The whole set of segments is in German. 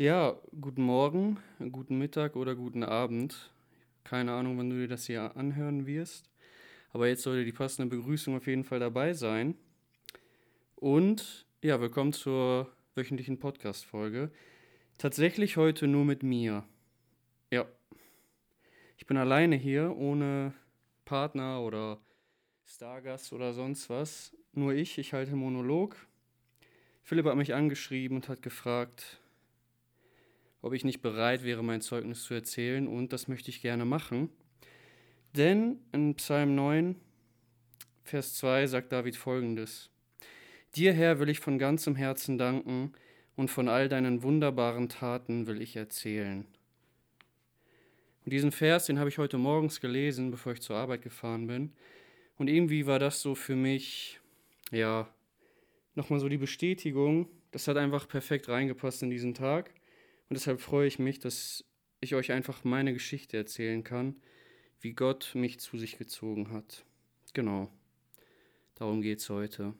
Ja, guten Morgen, guten Mittag oder guten Abend. Keine Ahnung, wann du dir das hier anhören wirst. Aber jetzt sollte die passende Begrüßung auf jeden Fall dabei sein. Und ja, willkommen zur wöchentlichen Podcast-Folge. Tatsächlich heute nur mit mir. Ja. Ich bin alleine hier, ohne Partner oder Stargast oder sonst was. Nur ich, ich halte Monolog. Philipp hat mich angeschrieben und hat gefragt, ob ich nicht bereit wäre, mein Zeugnis zu erzählen und das möchte ich gerne machen. Denn in Psalm 9, Vers 2 sagt David folgendes. Dir, Herr, will ich von ganzem Herzen danken und von all deinen wunderbaren Taten will ich erzählen. Und diesen Vers, den habe ich heute morgens gelesen, bevor ich zur Arbeit gefahren bin. Und irgendwie war das so für mich, ja, nochmal so die Bestätigung. Das hat einfach perfekt reingepasst in diesen Tag. Und deshalb freue ich mich, dass ich euch einfach meine Geschichte erzählen kann, wie Gott mich zu sich gezogen hat. Genau. Darum geht es heute.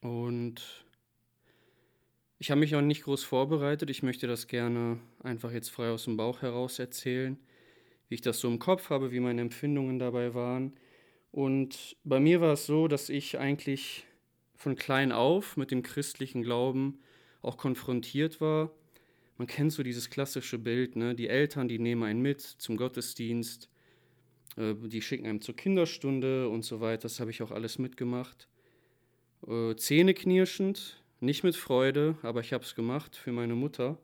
Und ich habe mich auch nicht groß vorbereitet. Ich möchte das gerne einfach jetzt frei aus dem Bauch heraus erzählen, wie ich das so im Kopf habe, wie meine Empfindungen dabei waren. Und bei mir war es so, dass ich eigentlich von klein auf mit dem christlichen Glauben auch konfrontiert war man kennt so dieses klassische Bild, ne? die Eltern, die nehmen einen mit zum Gottesdienst, äh, die schicken einem zur Kinderstunde und so weiter. Das habe ich auch alles mitgemacht. Äh, Zähneknirschend, nicht mit Freude, aber ich habe es gemacht für meine Mutter.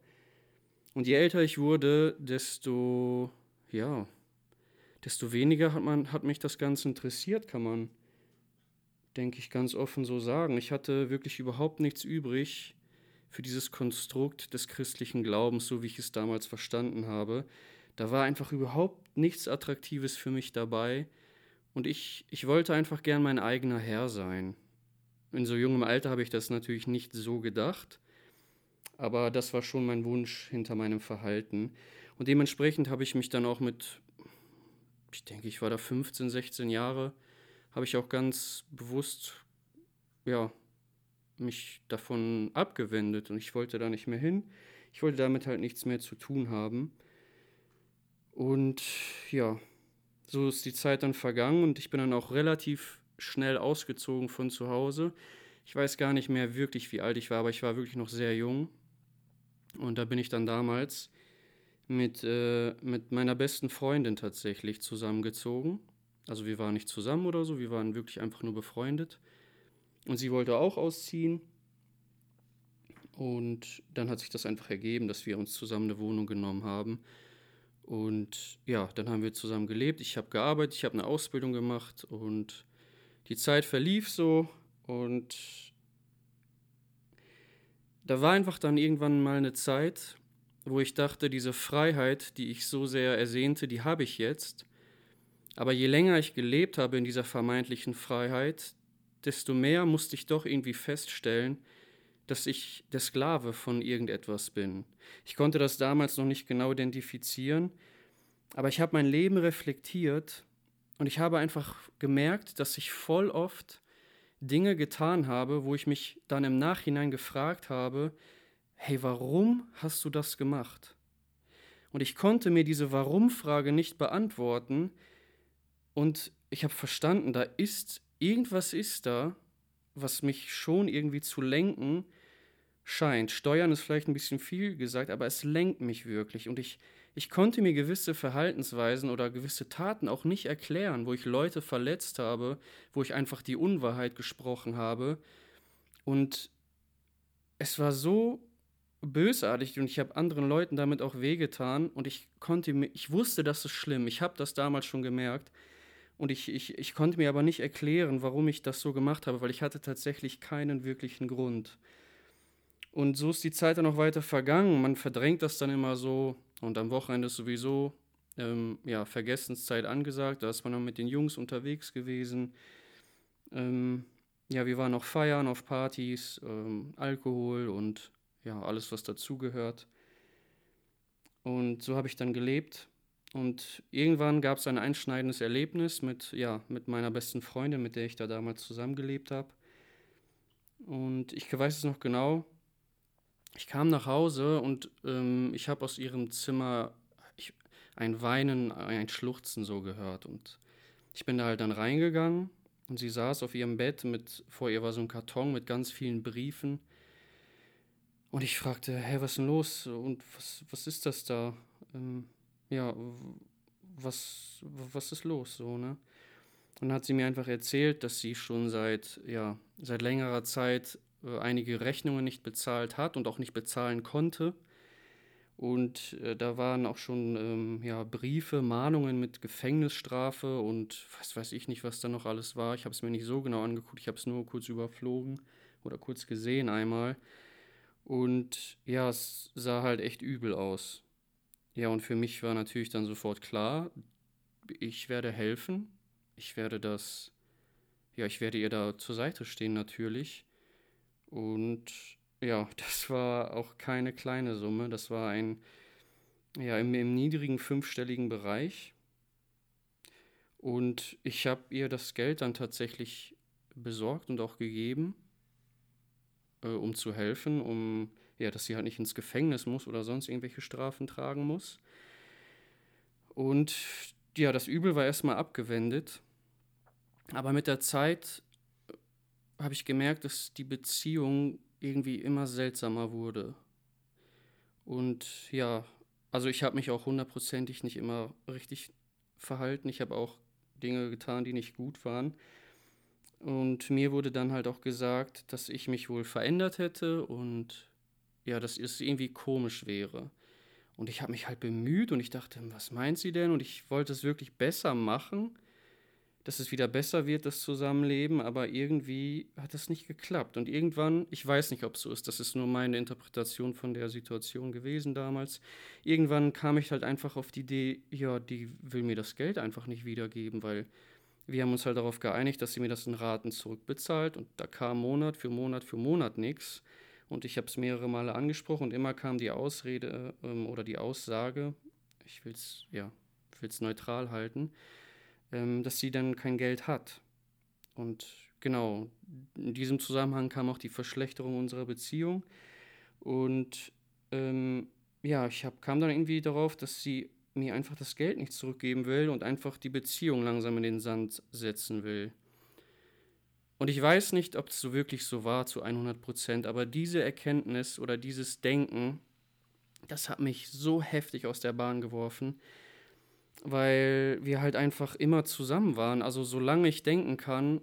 Und je älter ich wurde, desto, ja, desto weniger hat, man, hat mich das Ganze interessiert, kann man, denke ich, ganz offen so sagen. Ich hatte wirklich überhaupt nichts übrig, für dieses Konstrukt des christlichen Glaubens, so wie ich es damals verstanden habe. Da war einfach überhaupt nichts Attraktives für mich dabei und ich, ich wollte einfach gern mein eigener Herr sein. In so jungem Alter habe ich das natürlich nicht so gedacht, aber das war schon mein Wunsch hinter meinem Verhalten. Und dementsprechend habe ich mich dann auch mit, ich denke, ich war da 15, 16 Jahre, habe ich auch ganz bewusst, ja, mich davon abgewendet und ich wollte da nicht mehr hin. Ich wollte damit halt nichts mehr zu tun haben. Und ja, so ist die Zeit dann vergangen und ich bin dann auch relativ schnell ausgezogen von zu Hause. Ich weiß gar nicht mehr wirklich, wie alt ich war, aber ich war wirklich noch sehr jung. Und da bin ich dann damals mit, äh, mit meiner besten Freundin tatsächlich zusammengezogen. Also wir waren nicht zusammen oder so, wir waren wirklich einfach nur befreundet. Und sie wollte auch ausziehen. Und dann hat sich das einfach ergeben, dass wir uns zusammen eine Wohnung genommen haben. Und ja, dann haben wir zusammen gelebt. Ich habe gearbeitet, ich habe eine Ausbildung gemacht und die Zeit verlief so. Und da war einfach dann irgendwann mal eine Zeit, wo ich dachte, diese Freiheit, die ich so sehr ersehnte, die habe ich jetzt. Aber je länger ich gelebt habe in dieser vermeintlichen Freiheit, desto mehr musste ich doch irgendwie feststellen, dass ich der Sklave von irgendetwas bin. Ich konnte das damals noch nicht genau identifizieren, aber ich habe mein Leben reflektiert und ich habe einfach gemerkt, dass ich voll oft Dinge getan habe, wo ich mich dann im Nachhinein gefragt habe, hey, warum hast du das gemacht? Und ich konnte mir diese Warum-Frage nicht beantworten und ich habe verstanden, da ist irgendwas ist da, was mich schon irgendwie zu lenken scheint. Steuern ist vielleicht ein bisschen viel gesagt, aber es lenkt mich wirklich. Und ich, ich konnte mir gewisse Verhaltensweisen oder gewisse Taten auch nicht erklären, wo ich Leute verletzt habe, wo ich einfach die Unwahrheit gesprochen habe. Und es war so bösartig und ich habe anderen Leuten damit auch wehgetan und ich konnte mir, ich wusste, das ist schlimm. Ich habe das damals schon gemerkt. Und ich, ich, ich konnte mir aber nicht erklären, warum ich das so gemacht habe, weil ich hatte tatsächlich keinen wirklichen Grund. Und so ist die Zeit dann auch weiter vergangen. Man verdrängt das dann immer so. Und am Wochenende ist sowieso ähm, ja, Vergessenszeit angesagt. Da ist man dann mit den Jungs unterwegs gewesen. Ähm, ja, wir waren auch feiern auf Partys, ähm, Alkohol und ja, alles, was dazugehört. Und so habe ich dann gelebt. Und irgendwann gab es ein einschneidendes Erlebnis mit, ja, mit meiner besten Freundin, mit der ich da damals zusammengelebt habe. Und ich weiß es noch genau. ich kam nach Hause und ähm, ich habe aus ihrem Zimmer ich, ein Weinen, ein Schluchzen so gehört. Und ich bin da halt dann reingegangen und sie saß auf ihrem Bett mit, vor ihr war so ein Karton mit ganz vielen Briefen. Und ich fragte, hä, was ist denn los? Und was, was ist das da? Ähm, ja, was, was ist los so, ne? Und dann hat sie mir einfach erzählt, dass sie schon seit, ja, seit längerer Zeit äh, einige Rechnungen nicht bezahlt hat und auch nicht bezahlen konnte. Und äh, da waren auch schon ähm, ja, Briefe, Mahnungen mit Gefängnisstrafe und was weiß ich nicht, was da noch alles war. Ich habe es mir nicht so genau angeguckt, ich habe es nur kurz überflogen oder kurz gesehen einmal. Und ja, es sah halt echt übel aus. Ja, und für mich war natürlich dann sofort klar, ich werde helfen. Ich werde das, ja, ich werde ihr da zur Seite stehen natürlich. Und ja, das war auch keine kleine Summe. Das war ein, ja, im, im niedrigen fünfstelligen Bereich. Und ich habe ihr das Geld dann tatsächlich besorgt und auch gegeben, äh, um zu helfen, um, ja, dass sie halt nicht ins Gefängnis muss oder sonst irgendwelche Strafen tragen muss. Und ja, das Übel war erstmal abgewendet. Aber mit der Zeit habe ich gemerkt, dass die Beziehung irgendwie immer seltsamer wurde. Und ja, also ich habe mich auch hundertprozentig nicht immer richtig verhalten. Ich habe auch Dinge getan, die nicht gut waren. Und mir wurde dann halt auch gesagt, dass ich mich wohl verändert hätte und ja, dass es irgendwie komisch wäre. Und ich habe mich halt bemüht und ich dachte, was meint sie denn? Und ich wollte es wirklich besser machen dass es wieder besser wird, das Zusammenleben, aber irgendwie hat es nicht geklappt. Und irgendwann, ich weiß nicht, ob es so ist, das ist nur meine Interpretation von der Situation gewesen damals, irgendwann kam ich halt einfach auf die Idee, ja, die will mir das Geld einfach nicht wiedergeben, weil wir haben uns halt darauf geeinigt, dass sie mir das in Raten zurückbezahlt und da kam Monat für Monat für Monat nichts. Und ich habe es mehrere Male angesprochen und immer kam die Ausrede ähm, oder die Aussage, ich will es ja, neutral halten, ähm, dass sie dann kein Geld hat. Und genau, in diesem Zusammenhang kam auch die Verschlechterung unserer Beziehung. Und ähm, ja, ich hab, kam dann irgendwie darauf, dass sie mir einfach das Geld nicht zurückgeben will und einfach die Beziehung langsam in den Sand setzen will. Und ich weiß nicht, ob es so wirklich so war zu 100 Prozent, aber diese Erkenntnis oder dieses Denken, das hat mich so heftig aus der Bahn geworfen, weil wir halt einfach immer zusammen waren. Also solange ich denken kann,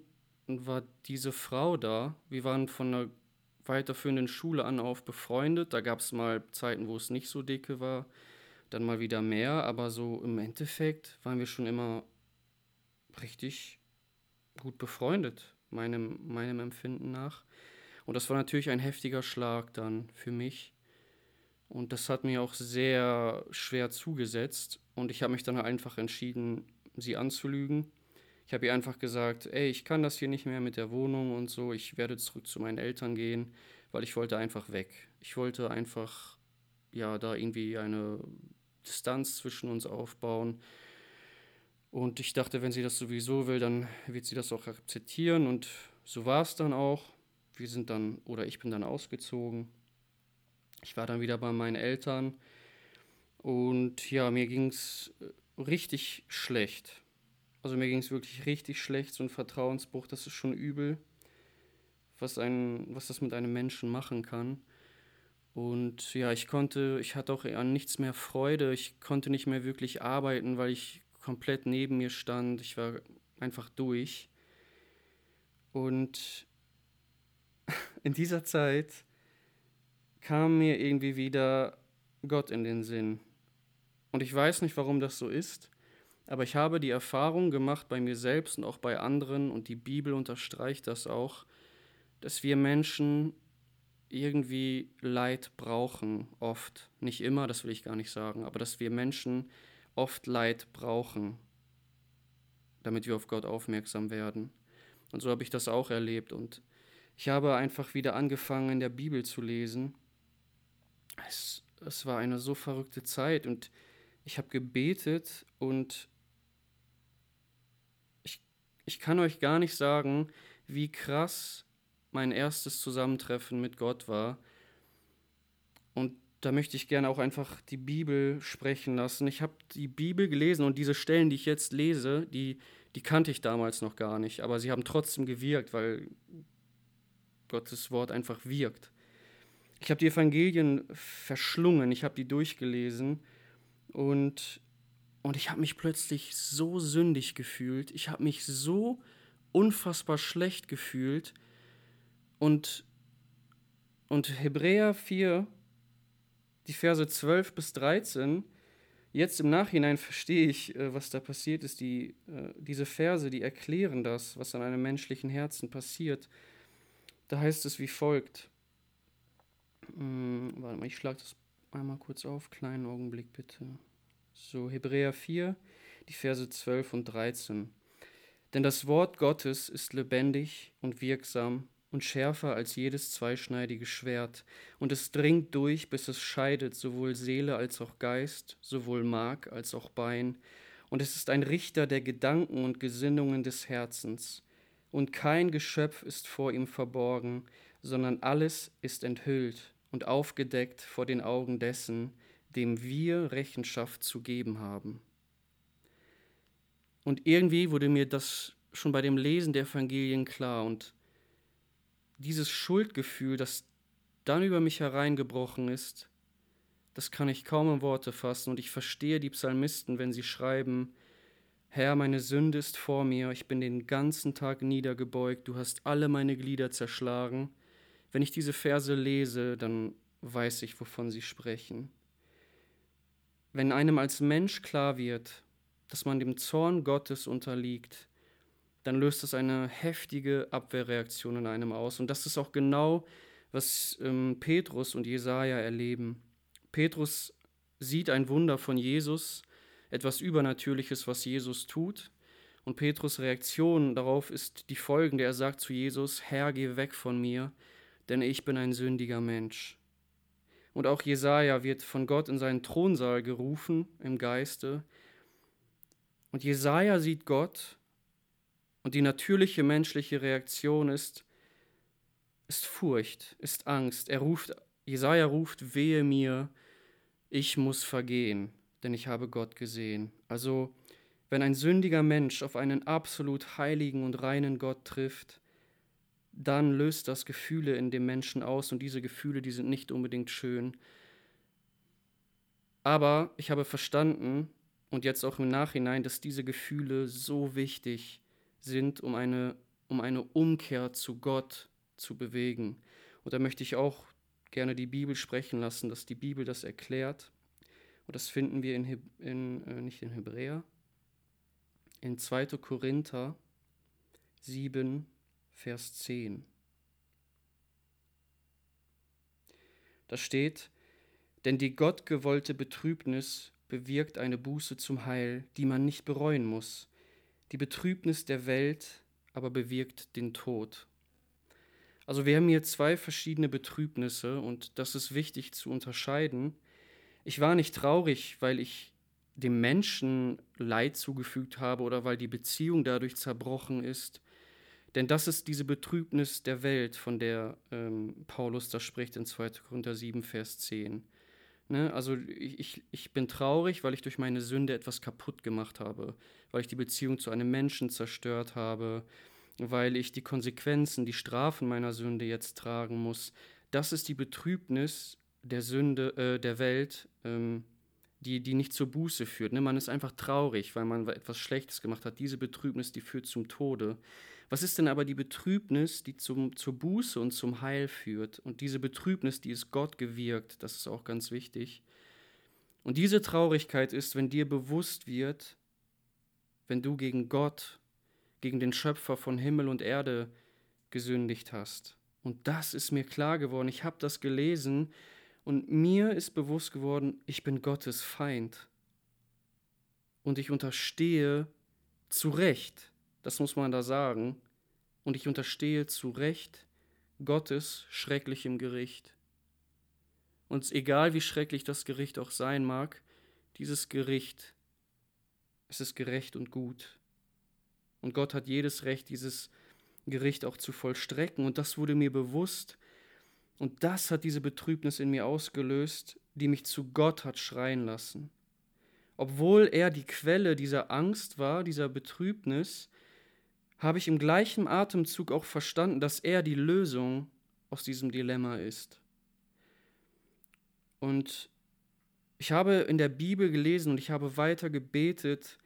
war diese Frau da. Wir waren von einer weiterführenden Schule an auf befreundet. Da gab es mal Zeiten, wo es nicht so dicke war, dann mal wieder mehr. Aber so im Endeffekt waren wir schon immer richtig gut befreundet, meinem, meinem Empfinden nach. Und das war natürlich ein heftiger Schlag dann für mich. Und das hat mir auch sehr schwer zugesetzt. Und ich habe mich dann einfach entschieden, sie anzulügen. Ich habe ihr einfach gesagt, ey, ich kann das hier nicht mehr mit der Wohnung und so. Ich werde zurück zu meinen Eltern gehen, weil ich wollte einfach weg. Ich wollte einfach, ja, da irgendwie eine Distanz zwischen uns aufbauen. Und ich dachte, wenn sie das sowieso will, dann wird sie das auch akzeptieren. Und so war es dann auch. Wir sind dann, oder ich bin dann ausgezogen. Ich war dann wieder bei meinen Eltern und ja, mir ging es äh, richtig schlecht. Also mir ging es wirklich richtig schlecht, so ein Vertrauensbruch, das ist schon übel, was, ein, was das mit einem Menschen machen kann. Und ja, ich konnte, ich hatte auch an nichts mehr Freude, ich konnte nicht mehr wirklich arbeiten, weil ich komplett neben mir stand, ich war einfach durch. Und in dieser Zeit kam mir irgendwie wieder Gott in den Sinn. Und ich weiß nicht, warum das so ist, aber ich habe die Erfahrung gemacht bei mir selbst und auch bei anderen, und die Bibel unterstreicht das auch, dass wir Menschen irgendwie Leid brauchen, oft. Nicht immer, das will ich gar nicht sagen, aber dass wir Menschen oft Leid brauchen, damit wir auf Gott aufmerksam werden. Und so habe ich das auch erlebt. Und ich habe einfach wieder angefangen, in der Bibel zu lesen es, es war eine so verrückte Zeit und ich habe gebetet und ich, ich kann euch gar nicht sagen, wie krass mein erstes Zusammentreffen mit Gott war. Und da möchte ich gerne auch einfach die Bibel sprechen lassen. Ich habe die Bibel gelesen und diese Stellen, die ich jetzt lese, die, die kannte ich damals noch gar nicht, aber sie haben trotzdem gewirkt, weil Gottes Wort einfach wirkt. Ich habe die Evangelien verschlungen, ich habe die durchgelesen und, und ich habe mich plötzlich so sündig gefühlt, ich habe mich so unfassbar schlecht gefühlt und, und Hebräer 4, die Verse 12 bis 13, jetzt im Nachhinein verstehe ich, äh, was da passiert ist. Die, äh, diese Verse, die erklären das, was an einem menschlichen Herzen passiert. Da heißt es wie folgt. Hm, warte mal, ich schlage das einmal kurz auf. Kleinen Augenblick bitte. So, Hebräer 4, die Verse 12 und 13. Denn das Wort Gottes ist lebendig und wirksam und schärfer als jedes zweischneidige Schwert, und es dringt durch, bis es scheidet sowohl Seele als auch Geist, sowohl Mark als auch Bein, und es ist ein Richter der Gedanken und Gesinnungen des Herzens, und kein Geschöpf ist vor ihm verborgen, sondern alles ist enthüllt und aufgedeckt vor den Augen dessen, dem wir Rechenschaft zu geben haben. Und irgendwie wurde mir das schon bei dem Lesen der Evangelien klar und dieses Schuldgefühl, das dann über mich hereingebrochen ist, das kann ich kaum in Worte fassen und ich verstehe die Psalmisten, wenn sie schreiben, Herr, meine Sünde ist vor mir, ich bin den ganzen Tag niedergebeugt, du hast alle meine Glieder zerschlagen. Wenn ich diese Verse lese, dann weiß ich, wovon sie sprechen. Wenn einem als Mensch klar wird, dass man dem Zorn Gottes unterliegt, dann löst das eine heftige Abwehrreaktion in einem aus. Und das ist auch genau, was ähm, Petrus und Jesaja erleben. Petrus sieht ein Wunder von Jesus, etwas Übernatürliches, was Jesus tut. Und Petrus Reaktion darauf ist die folgende. Er sagt zu Jesus, Herr, geh weg von mir, denn ich bin ein sündiger Mensch. Und auch Jesaja wird von Gott in seinen Thronsaal gerufen im Geiste. Und Jesaja sieht Gott und die natürliche menschliche Reaktion ist, ist Furcht, ist Angst. Er ruft, Jesaja ruft, wehe mir, ich muss vergehen, denn ich habe Gott gesehen. Also, wenn ein sündiger Mensch auf einen absolut heiligen und reinen Gott trifft, dann löst das Gefühle in dem Menschen aus und diese Gefühle, die sind nicht unbedingt schön. Aber ich habe verstanden und jetzt auch im Nachhinein, dass diese Gefühle so wichtig sind um eine, um eine Umkehr zu Gott zu bewegen. Und da möchte ich auch gerne die Bibel sprechen lassen, dass die Bibel das erklärt. Und das finden wir in, in äh, nicht in Hebräer, in 2. Korinther 7, Vers 10. Da steht, denn die gottgewollte Betrübnis bewirkt eine Buße zum Heil, die man nicht bereuen muss. Die Betrübnis der Welt aber bewirkt den Tod. Also wir haben hier zwei verschiedene Betrübnisse und das ist wichtig zu unterscheiden. Ich war nicht traurig, weil ich dem Menschen Leid zugefügt habe oder weil die Beziehung dadurch zerbrochen ist. Denn das ist diese Betrübnis der Welt, von der ähm, Paulus da spricht in 2. Korinther 7, Vers 10. Ne? Also ich, ich bin traurig, weil ich durch meine Sünde etwas kaputt gemacht habe, weil ich die Beziehung zu einem Menschen zerstört habe, weil ich die Konsequenzen, die Strafen meiner Sünde jetzt tragen muss. Das ist die Betrübnis der Sünde, äh, der Welt, ähm, die, die nicht zur Buße führt. Ne? Man ist einfach traurig, weil man etwas Schlechtes gemacht hat. Diese Betrübnis, die führt zum Tode. Was ist denn aber die Betrübnis, die zum, zur Buße und zum Heil führt? Und diese Betrübnis, die ist Gott gewirkt, das ist auch ganz wichtig. Und diese Traurigkeit ist, wenn dir bewusst wird, wenn du gegen Gott, gegen den Schöpfer von Himmel und Erde gesündigt hast. Und das ist mir klar geworden. Ich habe das gelesen und mir ist bewusst geworden, ich bin Gottes Feind. Und ich unterstehe zu Recht das muss man da sagen. Und ich unterstehe zu Recht Gottes schrecklichem Gericht. Und egal wie schrecklich das Gericht auch sein mag, dieses Gericht, es ist gerecht und gut. Und Gott hat jedes Recht, dieses Gericht auch zu vollstrecken. Und das wurde mir bewusst, Und das hat diese Betrübnis in mir ausgelöst, die mich zu Gott hat schreien lassen. Obwohl er die Quelle dieser Angst war, dieser Betrübnis, habe ich im gleichen Atemzug auch verstanden, dass er die Lösung aus diesem Dilemma ist. Und ich habe in der Bibel gelesen und ich habe weiter gebetet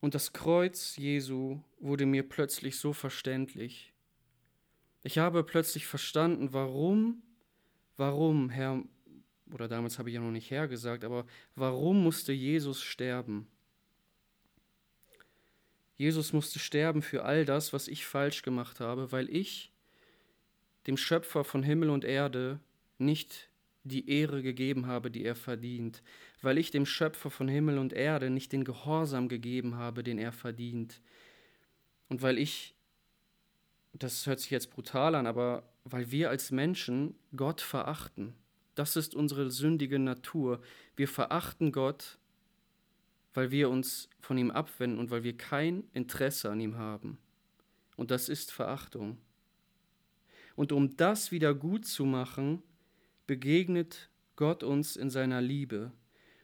und das Kreuz Jesu wurde mir plötzlich so verständlich. Ich habe plötzlich verstanden, warum, warum, Herr, oder damals habe ich ja noch nicht Herr gesagt, aber warum musste Jesus sterben? Jesus musste sterben für all das, was ich falsch gemacht habe, weil ich dem Schöpfer von Himmel und Erde nicht die Ehre gegeben habe, die er verdient, weil ich dem Schöpfer von Himmel und Erde nicht den Gehorsam gegeben habe, den er verdient, und weil ich, das hört sich jetzt brutal an, aber weil wir als Menschen Gott verachten. Das ist unsere sündige Natur. Wir verachten Gott, weil wir uns von ihm abwenden und weil wir kein Interesse an ihm haben. Und das ist Verachtung. Und um das wieder gut zu machen, begegnet Gott uns in seiner Liebe.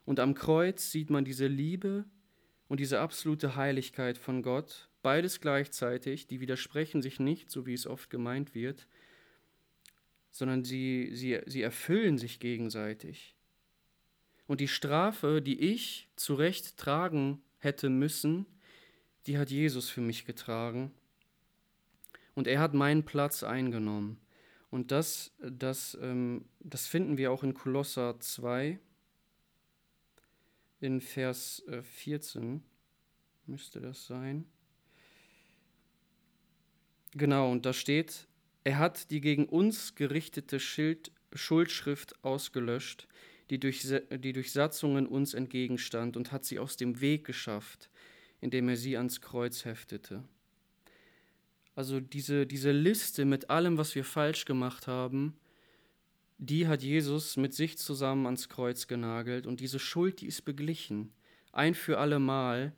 Und am Kreuz sieht man diese Liebe und diese absolute Heiligkeit von Gott, beides gleichzeitig, die widersprechen sich nicht, so wie es oft gemeint wird, sondern sie, sie, sie erfüllen sich gegenseitig. Und die Strafe, die ich zu Recht tragen hätte müssen, die hat Jesus für mich getragen. Und er hat meinen Platz eingenommen. Und das, das, ähm, das finden wir auch in Kolosser 2, in Vers 14 äh, müsste das sein. Genau, und da steht, er hat die gegen uns gerichtete Schild, Schuldschrift ausgelöscht, die durch, die durch Satzungen uns entgegenstand, und hat sie aus dem Weg geschafft, indem er sie ans Kreuz heftete. Also diese, diese Liste mit allem, was wir falsch gemacht haben, die hat Jesus mit sich zusammen ans Kreuz genagelt und diese Schuld, die ist beglichen, ein für alle Mal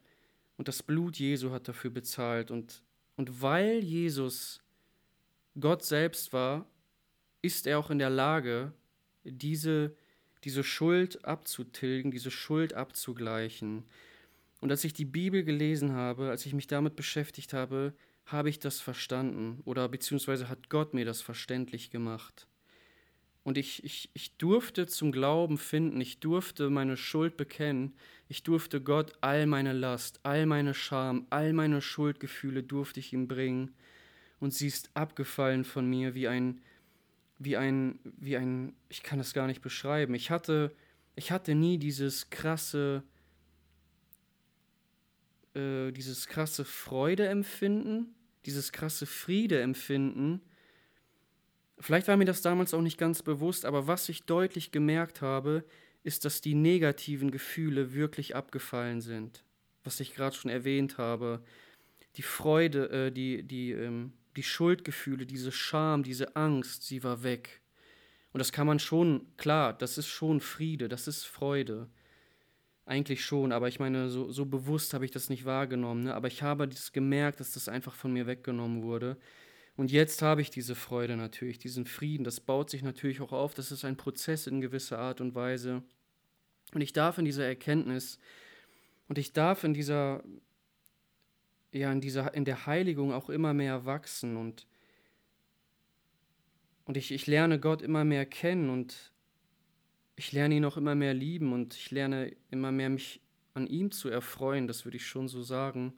und das Blut Jesu hat dafür bezahlt und, und weil Jesus Gott selbst war, ist er auch in der Lage, diese, diese Schuld abzutilgen, diese Schuld abzugleichen. Und als ich die Bibel gelesen habe, als ich mich damit beschäftigt habe, habe ich das verstanden oder beziehungsweise hat Gott mir das verständlich gemacht. Und ich, ich, ich durfte zum Glauben finden, ich durfte meine Schuld bekennen, ich durfte Gott all meine Last, all meine Scham, all meine Schuldgefühle durfte ich ihm bringen. Und sie ist abgefallen von mir wie ein, wie ein, wie ein, ich kann es gar nicht beschreiben. Ich hatte, ich hatte nie dieses krasse, äh, dieses krasse Freudeempfinden, dieses krasse Friedeempfinden. Vielleicht war mir das damals auch nicht ganz bewusst, aber was ich deutlich gemerkt habe, ist, dass die negativen Gefühle wirklich abgefallen sind. Was ich gerade schon erwähnt habe. Die Freude, äh, die, die, ähm, die Schuldgefühle, diese Scham, diese Angst, sie war weg. Und das kann man schon, klar, das ist schon Friede, das ist Freude. Eigentlich schon, aber ich meine, so, so bewusst habe ich das nicht wahrgenommen. Ne? Aber ich habe das gemerkt, dass das einfach von mir weggenommen wurde. Und jetzt habe ich diese Freude natürlich, diesen Frieden. Das baut sich natürlich auch auf. Das ist ein Prozess in gewisser Art und Weise. Und ich darf in dieser Erkenntnis und ich darf in dieser, ja, in dieser, in der Heiligung auch immer mehr wachsen und, und ich, ich lerne Gott immer mehr kennen und ich lerne ihn auch immer mehr lieben und ich lerne immer mehr mich an ihm zu erfreuen, das würde ich schon so sagen.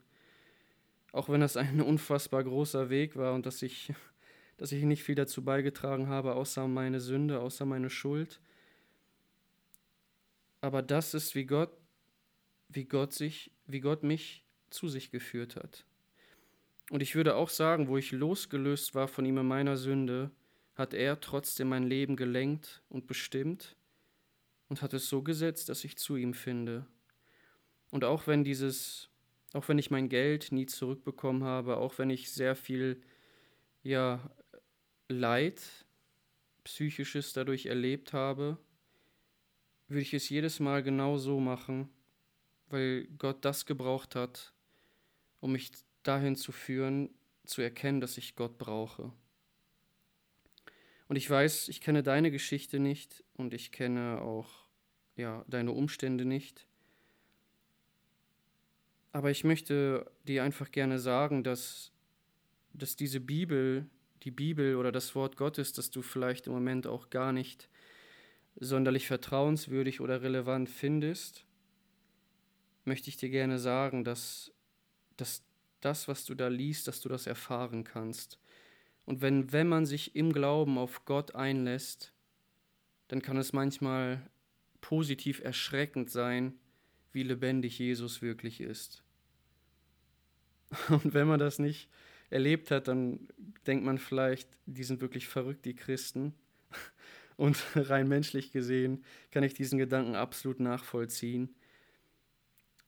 Auch wenn das ein unfassbar großer Weg war und dass ich, dass ich nicht viel dazu beigetragen habe, außer meine Sünde, außer meine Schuld. Aber das ist, wie Gott, wie Gott sich, wie Gott mich zu sich geführt hat. Und ich würde auch sagen, wo ich losgelöst war von ihm in meiner Sünde, hat er trotzdem mein Leben gelenkt und bestimmt und hat es so gesetzt, dass ich zu ihm finde. Und auch wenn dieses, auch wenn ich mein Geld nie zurückbekommen habe, auch wenn ich sehr viel ja, Leid, psychisches dadurch erlebt habe, würde ich es jedes Mal genau so machen, weil Gott das gebraucht hat, um mich dahin zu führen, zu erkennen, dass ich Gott brauche. Und ich weiß, ich kenne deine Geschichte nicht und ich kenne auch ja, deine Umstände nicht. Aber ich möchte dir einfach gerne sagen, dass, dass diese Bibel, die Bibel oder das Wort Gottes, das du vielleicht im Moment auch gar nicht sonderlich vertrauenswürdig oder relevant findest, möchte ich dir gerne sagen, dass, dass das, was du da liest, dass du das erfahren kannst. Und wenn, wenn man sich im Glauben auf Gott einlässt, dann kann es manchmal positiv erschreckend sein, wie lebendig Jesus wirklich ist. Und wenn man das nicht erlebt hat, dann denkt man vielleicht, die sind wirklich verrückt, die Christen. Und rein menschlich gesehen kann ich diesen Gedanken absolut nachvollziehen.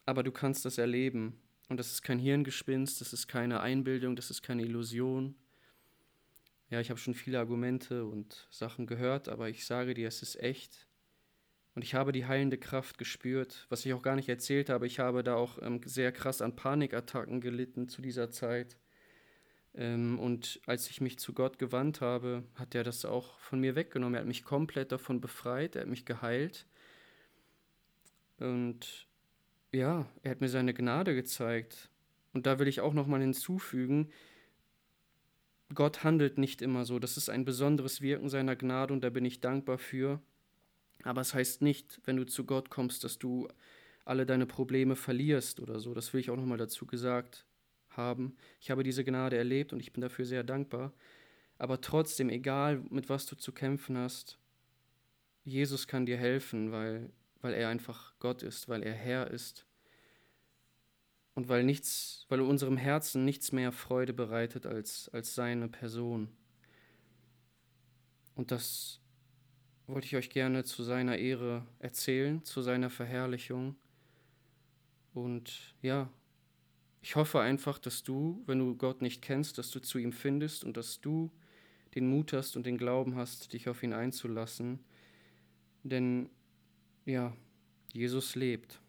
Aber du kannst das erleben. Und das ist kein Hirngespinst, das ist keine Einbildung, das ist keine Illusion. Ja, ich habe schon viele Argumente und Sachen gehört, aber ich sage dir, es ist echt. Und ich habe die heilende Kraft gespürt, was ich auch gar nicht erzählt habe. Ich habe da auch ähm, sehr krass an Panikattacken gelitten zu dieser Zeit. Ähm, und als ich mich zu Gott gewandt habe, hat er das auch von mir weggenommen. Er hat mich komplett davon befreit, er hat mich geheilt. Und ja, er hat mir seine Gnade gezeigt. Und da will ich auch nochmal hinzufügen, Gott handelt nicht immer so. Das ist ein besonderes Wirken seiner Gnade und da bin ich dankbar für. Aber es heißt nicht, wenn du zu Gott kommst, dass du alle deine Probleme verlierst oder so. Das will ich auch nochmal dazu gesagt haben. Ich habe diese Gnade erlebt und ich bin dafür sehr dankbar. Aber trotzdem, egal mit was du zu kämpfen hast, Jesus kann dir helfen, weil, weil er einfach Gott ist, weil er Herr ist und weil nichts, weil unserem Herzen nichts mehr Freude bereitet als, als seine Person. Und das wollte ich euch gerne zu seiner Ehre erzählen, zu seiner Verherrlichung. Und ja, ich hoffe einfach, dass du, wenn du Gott nicht kennst, dass du zu ihm findest und dass du den Mut hast und den Glauben hast, dich auf ihn einzulassen. Denn ja, Jesus lebt.